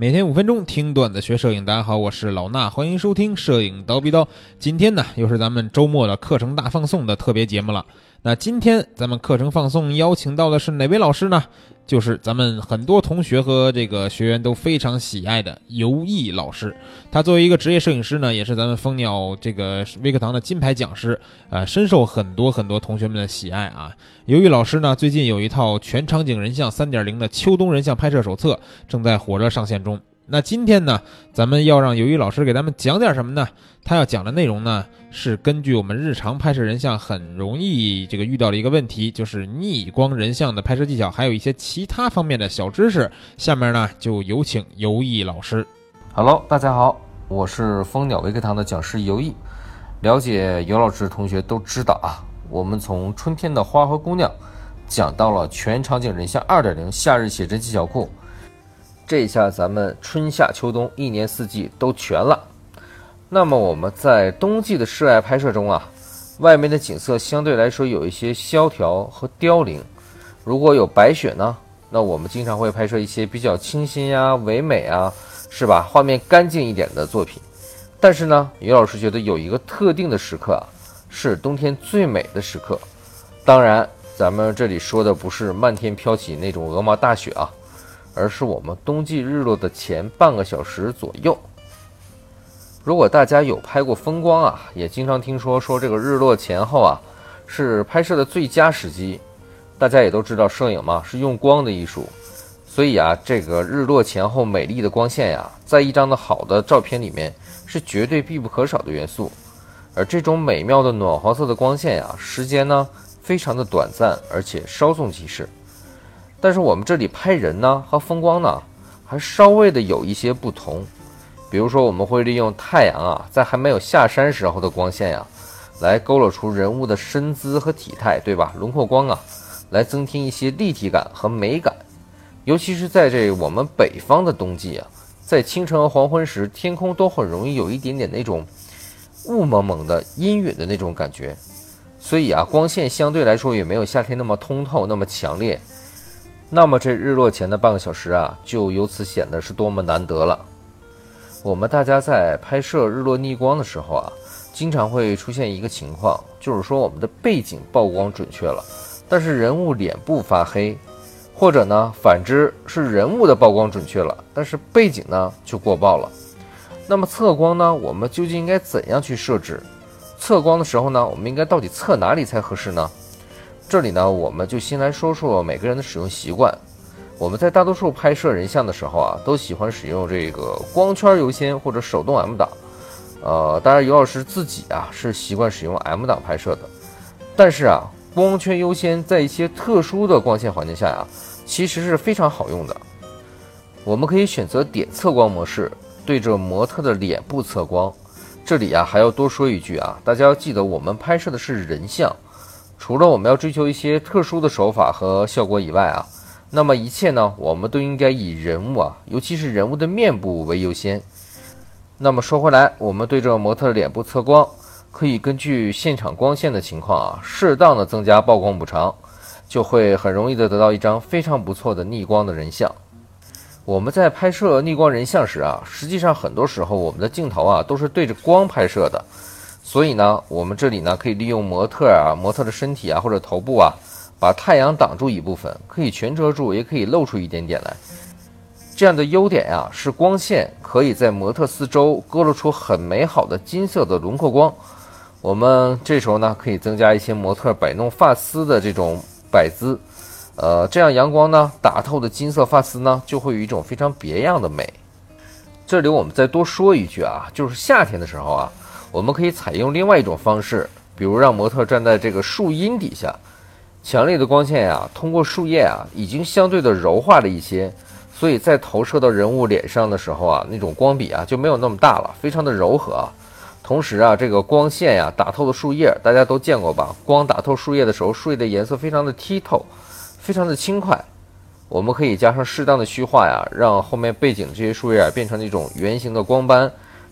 每天五分钟听段子学摄影，大家好，我是老衲，欢迎收听摄影叨逼叨。今天呢，又是咱们周末的课程大放送的特别节目了。那今天咱们课程放送邀请到的是哪位老师呢？就是咱们很多同学和这个学员都非常喜爱的游毅老师。他作为一个职业摄影师呢，也是咱们蜂鸟这个微课堂的金牌讲师，呃，深受很多很多同学们的喜爱啊。尤毅老师呢，最近有一套全场景人像三点零的秋冬人像拍摄手册，正在火热上线中。那今天呢，咱们要让尤毅老师给咱们讲点什么呢？他要讲的内容呢，是根据我们日常拍摄人像很容易这个遇到的一个问题，就是逆光人像的拍摄技巧，还有一些其他方面的小知识。下面呢，就有请尤毅老师。Hello，大家好，我是蜂鸟微课堂的讲师尤毅。了解尤老师的同学都知道啊，我们从春天的花和姑娘讲到了全场景人像二点零夏日写真技巧库。这一下咱们春夏秋冬一年四季都全了。那么我们在冬季的室外拍摄中啊，外面的景色相对来说有一些萧条和凋零。如果有白雪呢，那我们经常会拍摄一些比较清新呀、唯美啊，是吧？画面干净一点的作品。但是呢，于老师觉得有一个特定的时刻啊，是冬天最美的时刻。当然，咱们这里说的不是漫天飘起那种鹅毛大雪啊。而是我们冬季日落的前半个小时左右。如果大家有拍过风光啊，也经常听说说这个日落前后啊是拍摄的最佳时机。大家也都知道，摄影嘛是用光的艺术，所以啊，这个日落前后美丽的光线呀，在一张的好的照片里面是绝对必不可少的元素。而这种美妙的暖黄色的光线呀，时间呢非常的短暂，而且稍纵即逝。但是我们这里拍人呢和风光呢，还稍微的有一些不同。比如说，我们会利用太阳啊在还没有下山时候的光线呀，来勾勒出人物的身姿和体态，对吧？轮廓光啊，来增添一些立体感和美感。尤其是在这我们北方的冬季啊，在清晨和黄昏时，天空都很容易有一点点那种雾蒙蒙的阴云的那种感觉，所以啊，光线相对来说也没有夏天那么通透，那么强烈。那么这日落前的半个小时啊，就由此显得是多么难得了。我们大家在拍摄日落逆光的时候啊，经常会出现一个情况，就是说我们的背景曝光准确了，但是人物脸部发黑，或者呢，反之是人物的曝光准确了，但是背景呢就过曝了。那么测光呢，我们究竟应该怎样去设置？测光的时候呢，我们应该到底测哪里才合适呢？这里呢，我们就先来说说每个人的使用习惯。我们在大多数拍摄人像的时候啊，都喜欢使用这个光圈优先或者手动 M 档。呃，当然尤老师自己啊是习惯使用 M 档拍摄的。但是啊，光圈优先在一些特殊的光线环境下呀，其实是非常好用的。我们可以选择点测光模式，对着模特的脸部测光。这里啊还要多说一句啊，大家要记得，我们拍摄的是人像。除了我们要追求一些特殊的手法和效果以外啊，那么一切呢，我们都应该以人物啊，尤其是人物的面部为优先。那么说回来，我们对着模特的脸部测光，可以根据现场光线的情况啊，适当的增加曝光补偿，就会很容易的得到一张非常不错的逆光的人像。我们在拍摄逆光人像时啊，实际上很多时候我们的镜头啊都是对着光拍摄的。所以呢，我们这里呢可以利用模特啊、模特的身体啊或者头部啊，把太阳挡住一部分，可以全遮住，也可以露出一点点来。这样的优点呀，是光线可以在模特四周勾勒出很美好的金色的轮廓光。我们这时候呢，可以增加一些模特摆弄发丝的这种摆姿，呃，这样阳光呢打透的金色发丝呢，就会有一种非常别样的美。这里我们再多说一句啊，就是夏天的时候啊。我们可以采用另外一种方式，比如让模特站在这个树荫底下，强烈的光线呀，通过树叶啊，已经相对的柔化了一些，所以在投射到人物脸上的时候啊，那种光比啊就没有那么大了，非常的柔和。同时啊，这个光线呀打透的树叶，大家都见过吧？光打透树叶的时候，树叶的颜色非常的剔透，非常的轻快。我们可以加上适当的虚化呀，让后面背景这些树叶变成那种圆形的光斑。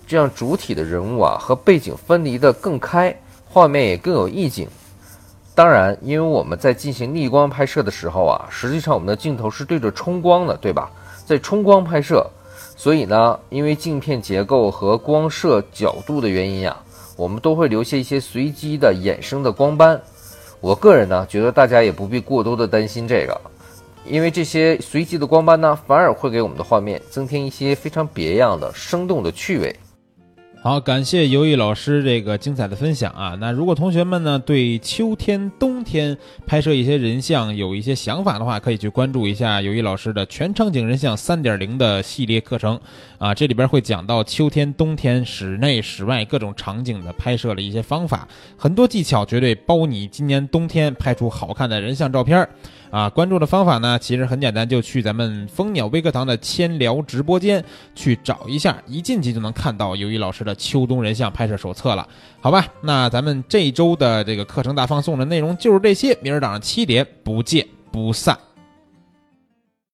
这样主体的人物啊和背景分离的更开，画面也更有意境。当然，因为我们在进行逆光拍摄的时候啊，实际上我们的镜头是对着冲光的，对吧？在冲光拍摄，所以呢，因为镜片结构和光射角度的原因呀，我们都会留下一些随机的衍生的光斑。我个人呢，觉得大家也不必过多的担心这个，因为这些随机的光斑呢，反而会给我们的画面增添一些非常别样的、生动的趣味。好，感谢尤毅老师这个精彩的分享啊！那如果同学们呢对秋天、冬天拍摄一些人像有一些想法的话，可以去关注一下尤毅老师的全场景人像三点零的系列课程啊！这里边会讲到秋天、冬天室内、室外各种场景的拍摄的一些方法，很多技巧绝对包你今年冬天拍出好看的人像照片。啊，关注的方法呢，其实很简单，就去咱们蜂鸟微课堂的千聊直播间去找一下，一进去就能看到尤一老师秋冬人像拍摄手册了，好吧？那咱们这周的这个课程大放送的内容就是这些，明儿早上七点不见不散。